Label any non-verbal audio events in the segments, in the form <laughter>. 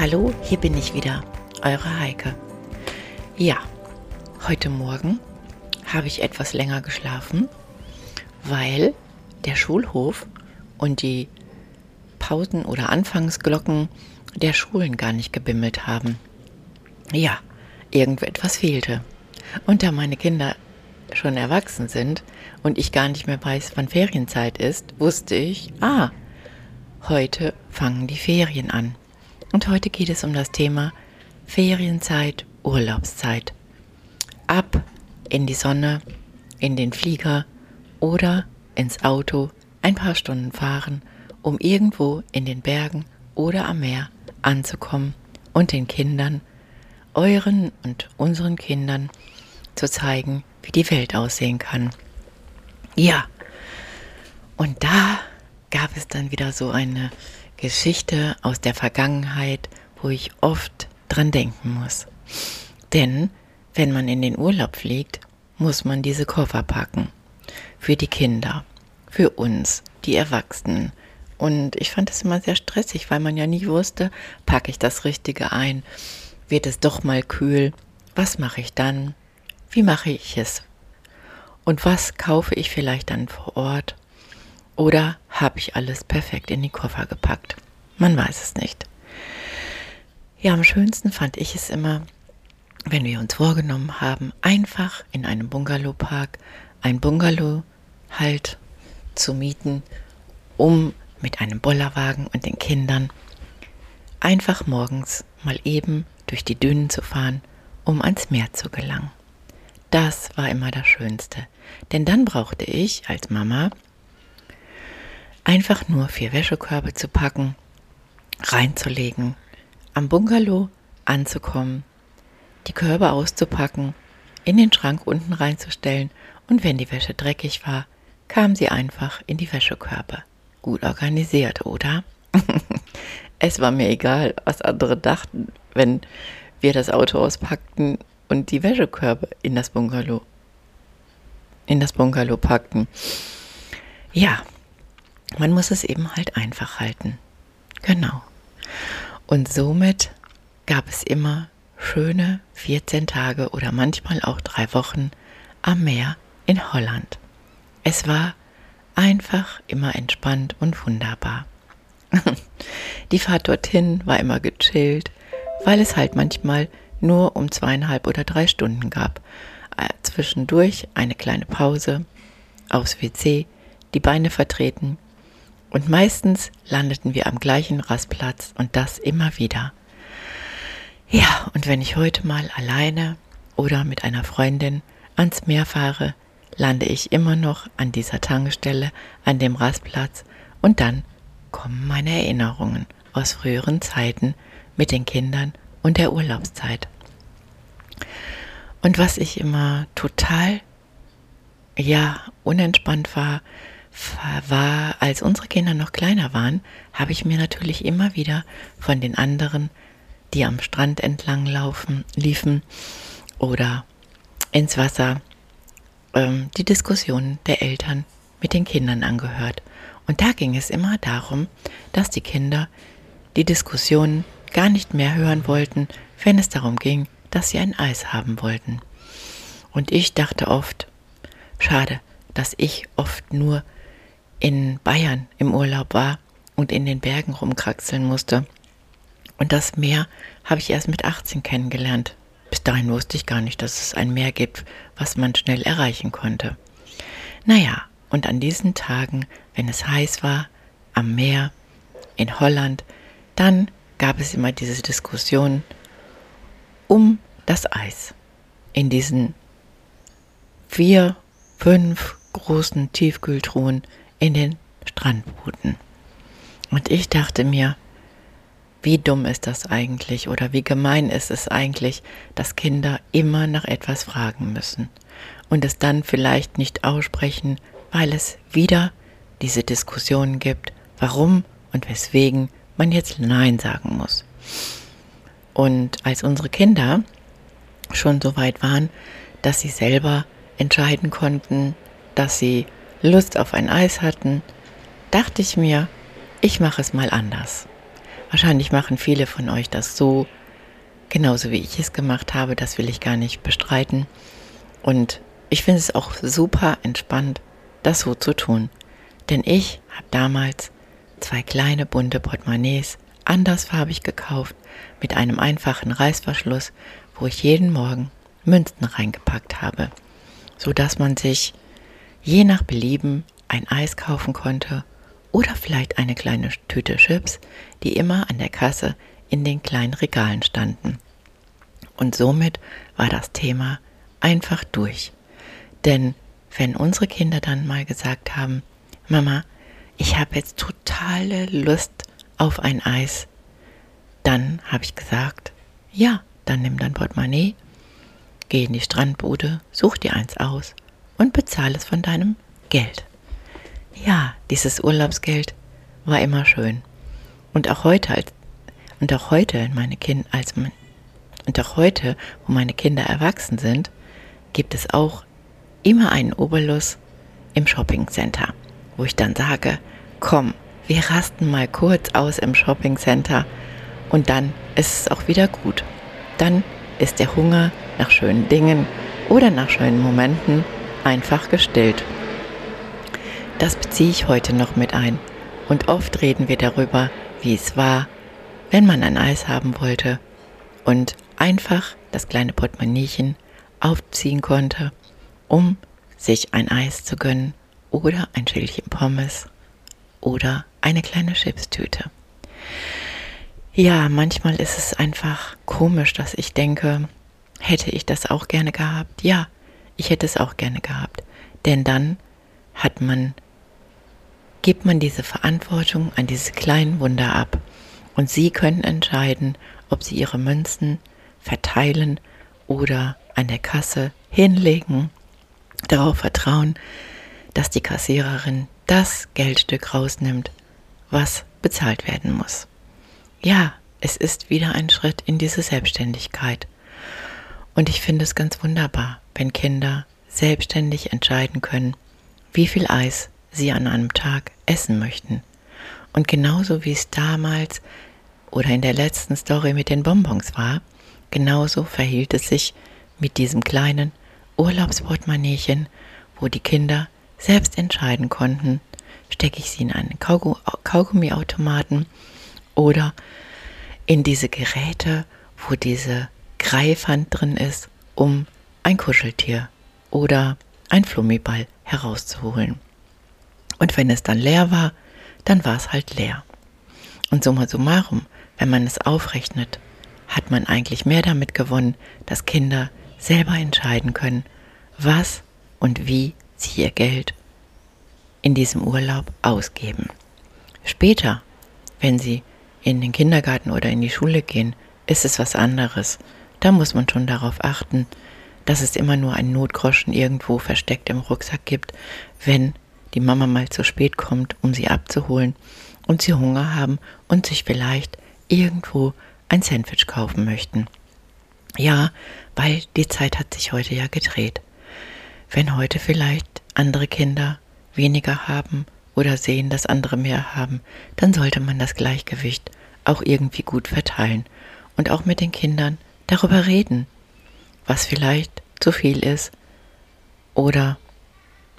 Hallo, hier bin ich wieder, eure Heike. Ja, heute Morgen habe ich etwas länger geschlafen, weil der Schulhof und die Pausen- oder Anfangsglocken der Schulen gar nicht gebimmelt haben. Ja, irgendetwas fehlte. Und da meine Kinder schon erwachsen sind und ich gar nicht mehr weiß, wann Ferienzeit ist, wusste ich, ah, heute fangen die Ferien an. Und heute geht es um das Thema Ferienzeit, Urlaubszeit. Ab in die Sonne, in den Flieger oder ins Auto ein paar Stunden fahren, um irgendwo in den Bergen oder am Meer anzukommen und den Kindern, euren und unseren Kindern zu zeigen, wie die Welt aussehen kann. Ja, und da gab es dann wieder so eine Geschichte aus der Vergangenheit, wo ich oft dran denken muss. Denn wenn man in den Urlaub fliegt, muss man diese Koffer packen. Für die Kinder, für uns, die Erwachsenen. Und ich fand es immer sehr stressig, weil man ja nie wusste, packe ich das Richtige ein? Wird es doch mal kühl? Was mache ich dann? Wie mache ich es? Und was kaufe ich vielleicht dann vor Ort? Oder habe ich alles perfekt in die Koffer gepackt? Man weiß es nicht. Ja, am schönsten fand ich es immer, wenn wir uns vorgenommen haben, einfach in einem Bungalowpark ein Bungalow halt zu mieten, um mit einem Bollerwagen und den Kindern einfach morgens mal eben durch die Dünen zu fahren, um ans Meer zu gelangen. Das war immer das Schönste, denn dann brauchte ich als Mama einfach nur vier Wäschekörbe zu packen, reinzulegen, am Bungalow anzukommen, die Körbe auszupacken, in den Schrank unten reinzustellen und wenn die Wäsche dreckig war, kam sie einfach in die Wäschekörbe. Gut organisiert, oder? <laughs> es war mir egal, was andere dachten, wenn wir das Auto auspackten und die Wäschekörbe in das Bungalow in das Bungalow packten. Ja, man muss es eben halt einfach halten. Genau. Und somit gab es immer schöne 14 Tage oder manchmal auch drei Wochen am Meer in Holland. Es war einfach immer entspannt und wunderbar. <laughs> Die Fahrt dorthin war immer gechillt, weil es halt manchmal nur um zweieinhalb oder drei Stunden gab. Äh, zwischendurch eine kleine Pause, aufs WC, die Beine vertreten und meistens landeten wir am gleichen Rastplatz und das immer wieder. Ja, und wenn ich heute mal alleine oder mit einer Freundin ans Meer fahre, lande ich immer noch an dieser Tankstelle, an dem Rastplatz und dann kommen meine Erinnerungen aus früheren Zeiten mit den Kindern und der Urlaubszeit. Und was ich immer total, ja, unentspannt war, war, als unsere Kinder noch kleiner waren, habe ich mir natürlich immer wieder von den anderen, die am Strand entlang laufen, liefen oder ins Wasser, ähm, die Diskussionen der Eltern mit den Kindern angehört. Und da ging es immer darum, dass die Kinder die Diskussionen gar nicht mehr hören wollten, wenn es darum ging, dass sie ein Eis haben wollten. Und ich dachte oft, schade, dass ich oft nur in Bayern im Urlaub war und in den Bergen rumkraxeln musste. Und das Meer habe ich erst mit 18 kennengelernt. Bis dahin wusste ich gar nicht, dass es ein Meer gibt, was man schnell erreichen konnte. Naja, und an diesen Tagen, wenn es heiß war, am Meer, in Holland, dann gab es immer diese Diskussion um das Eis. In diesen vier, fünf großen Tiefkühltruhen in den Strandbooten. Und ich dachte mir, wie dumm ist das eigentlich oder wie gemein ist es eigentlich, dass Kinder immer nach etwas fragen müssen und es dann vielleicht nicht aussprechen, weil es wieder diese Diskussionen gibt, warum und weswegen man jetzt Nein sagen muss. Und als unsere Kinder schon so weit waren, dass sie selber entscheiden konnten, dass sie Lust auf ein Eis hatten, dachte ich mir, ich mache es mal anders. Wahrscheinlich machen viele von euch das so, genauso wie ich es gemacht habe, das will ich gar nicht bestreiten. Und ich finde es auch super entspannt, das so zu tun. Denn ich habe damals zwei kleine bunte Portemonnaies andersfarbig gekauft mit einem einfachen Reißverschluss, wo ich jeden Morgen Münzen reingepackt habe, so dass man sich je nach Belieben ein Eis kaufen konnte oder vielleicht eine kleine Tüte Chips, die immer an der Kasse in den kleinen Regalen standen. Und somit war das Thema einfach durch. Denn wenn unsere Kinder dann mal gesagt haben, Mama, ich habe jetzt totale Lust auf ein Eis, dann habe ich gesagt, ja, dann nimm dein Portemonnaie, geh in die Strandbude, such dir eins aus und bezahle es von deinem Geld. Ja, dieses Urlaubsgeld war immer schön. Und auch heute, und auch heute, meine Kinder, als und auch heute, wo meine Kinder erwachsen sind, gibt es auch immer einen Oberlus im Shoppingcenter, wo ich dann sage, komm, wir rasten mal kurz aus im Shoppingcenter und dann ist es auch wieder gut. Dann ist der Hunger nach schönen Dingen oder nach schönen Momenten einfach gestillt. Das beziehe ich heute noch mit ein. Und oft reden wir darüber, wie es war, wenn man ein Eis haben wollte und einfach das kleine Portemonnaiechen aufziehen konnte, um sich ein Eis zu gönnen oder ein Schälchen Pommes oder eine kleine Chipstüte. Ja, manchmal ist es einfach komisch, dass ich denke, hätte ich das auch gerne gehabt? Ja, ich hätte es auch gerne gehabt. Denn dann hat man, gibt man diese Verantwortung an diese kleinen Wunder ab. Und sie können entscheiden, ob sie ihre Münzen verteilen oder an der Kasse hinlegen, darauf vertrauen, dass die Kassiererin das Geldstück rausnimmt, was bezahlt werden muss. Ja, es ist wieder ein Schritt in diese Selbstständigkeit. Und ich finde es ganz wunderbar, wenn Kinder selbstständig entscheiden können, wie viel Eis sie an einem Tag essen möchten. Und genauso wie es damals oder in der letzten Story mit den Bonbons war, genauso verhielt es sich mit diesem kleinen Urlaubsportemonnaiechen, wo die Kinder selbst entscheiden konnten, stecke ich sie in einen Kaugummiautomaten oder in diese Geräte, wo diese Greifhand drin ist, um ein Kuscheltier oder ein Flummiball herauszuholen. Und wenn es dann leer war, dann war es halt leer. Und summa summarum, wenn man es aufrechnet, hat man eigentlich mehr damit gewonnen, dass Kinder selber entscheiden können, was und wie sie ihr Geld in diesem Urlaub ausgeben. Später, wenn sie in den Kindergarten oder in die Schule gehen, ist es was anderes. Da muss man schon darauf achten, dass es immer nur einen Notgroschen irgendwo versteckt im Rucksack gibt, wenn die Mama mal zu spät kommt, um sie abzuholen und sie Hunger haben und sich vielleicht irgendwo ein Sandwich kaufen möchten. Ja, weil die Zeit hat sich heute ja gedreht. Wenn heute vielleicht andere Kinder weniger haben oder sehen, dass andere mehr haben, dann sollte man das Gleichgewicht auch irgendwie gut verteilen und auch mit den Kindern darüber reden, was vielleicht zu viel ist oder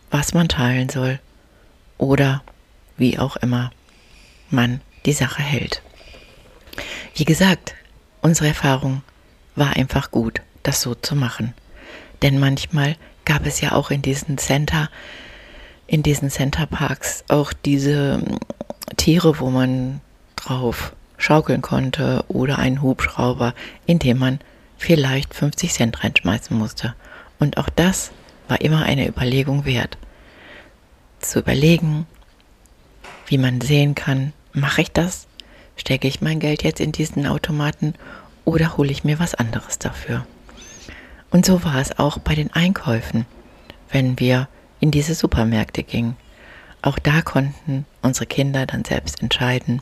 was man teilen soll oder wie auch immer man die Sache hält. Wie gesagt, unsere Erfahrung war einfach gut, das so zu machen. Denn manchmal gab es ja auch in diesen Center in diesen Centerparks auch diese ähm, Tiere, wo man drauf schaukeln konnte oder einen Hubschrauber, in dem man vielleicht 50 Cent reinschmeißen musste. Und auch das war immer eine Überlegung wert. Zu überlegen, wie man sehen kann, mache ich das? stecke ich mein Geld jetzt in diesen Automaten oder hole ich mir was anderes dafür? Und so war es auch bei den Einkäufen, wenn wir in diese Supermärkte gingen. Auch da konnten unsere Kinder dann selbst entscheiden,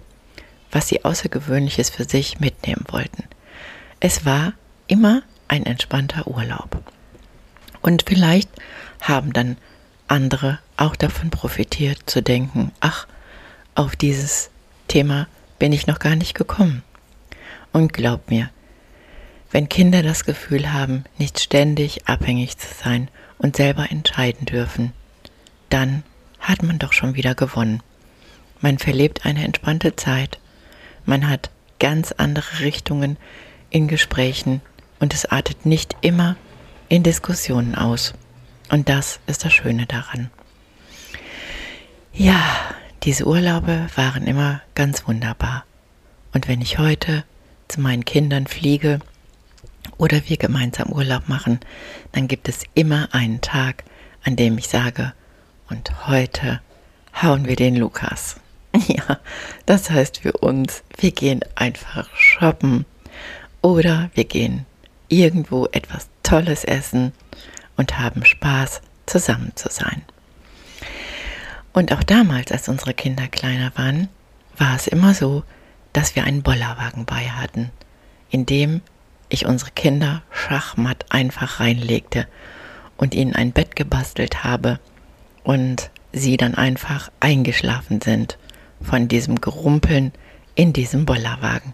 was sie Außergewöhnliches für sich mitnehmen wollten. Es war immer ein entspannter Urlaub. Und vielleicht haben dann andere auch davon profitiert zu denken, ach, auf dieses Thema bin ich noch gar nicht gekommen. Und glaub mir, wenn Kinder das Gefühl haben, nicht ständig abhängig zu sein und selber entscheiden dürfen, dann hat man doch schon wieder gewonnen. Man verlebt eine entspannte Zeit, man hat ganz andere Richtungen in Gesprächen und es artet nicht immer in Diskussionen aus. Und das ist das Schöne daran. Ja, diese Urlaube waren immer ganz wunderbar. Und wenn ich heute zu meinen Kindern fliege oder wir gemeinsam Urlaub machen, dann gibt es immer einen Tag, an dem ich sage, und heute hauen wir den Lukas. <laughs> Ja, das heißt für uns, wir gehen einfach shoppen oder wir gehen irgendwo etwas Tolles essen und haben Spaß, zusammen zu sein. Und auch damals, als unsere Kinder kleiner waren, war es immer so, dass wir einen Bollerwagen bei hatten, in dem ich unsere Kinder schachmatt einfach reinlegte und ihnen ein Bett gebastelt habe und sie dann einfach eingeschlafen sind von diesem Gerumpeln in diesem Bollerwagen.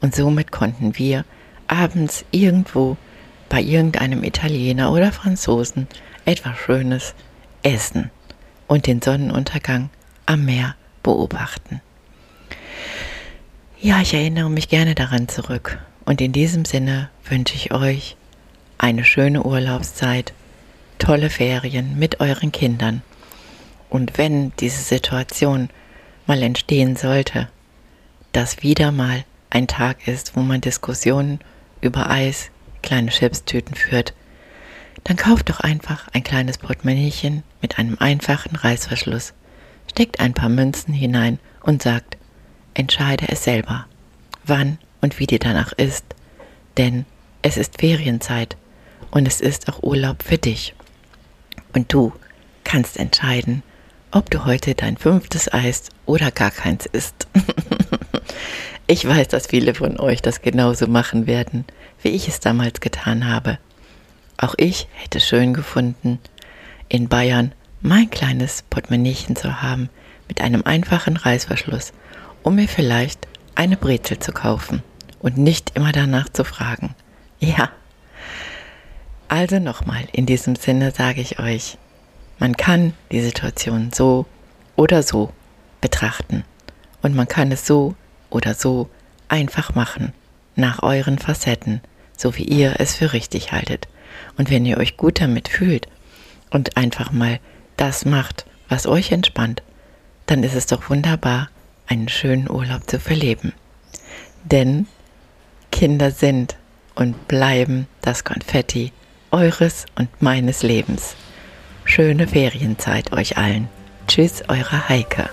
Und somit konnten wir abends irgendwo bei irgendeinem Italiener oder Franzosen etwas Schönes essen und den Sonnenuntergang am Meer beobachten. Ja, ich erinnere mich gerne daran zurück und in diesem Sinne wünsche ich euch eine schöne Urlaubszeit, tolle Ferien mit euren Kindern. Und wenn diese Situation mal entstehen sollte, dass wieder mal ein Tag ist, wo man Diskussionen über Eis, kleine Chipstüten führt, dann kauft doch einfach ein kleines Portemonnaiechen mit einem einfachen Reißverschluss, steckt ein paar Münzen hinein und sagt, entscheide es selber, wann und wie dir danach ist, denn es ist Ferienzeit und es ist auch Urlaub für dich. Und du kannst entscheiden, ob du heute dein fünftes Eis oder gar keins isst. <laughs> ich weiß, dass viele von euch das genauso machen werden, wie ich es damals getan habe. Auch ich hätte schön gefunden, in Bayern mein kleines Portemonnaiechen zu haben mit einem einfachen Reißverschluss, um mir vielleicht eine Brezel zu kaufen und nicht immer danach zu fragen. Ja. Also nochmal, in diesem Sinne sage ich euch, man kann die Situation so oder so betrachten und man kann es so oder so einfach machen, nach euren Facetten, so wie ihr es für richtig haltet. Und wenn ihr euch gut damit fühlt und einfach mal das macht, was euch entspannt, dann ist es doch wunderbar, einen schönen Urlaub zu verleben. Denn Kinder sind und bleiben das Konfetti eures und meines Lebens. Schöne Ferienzeit euch allen. Tschüss, eure Heike.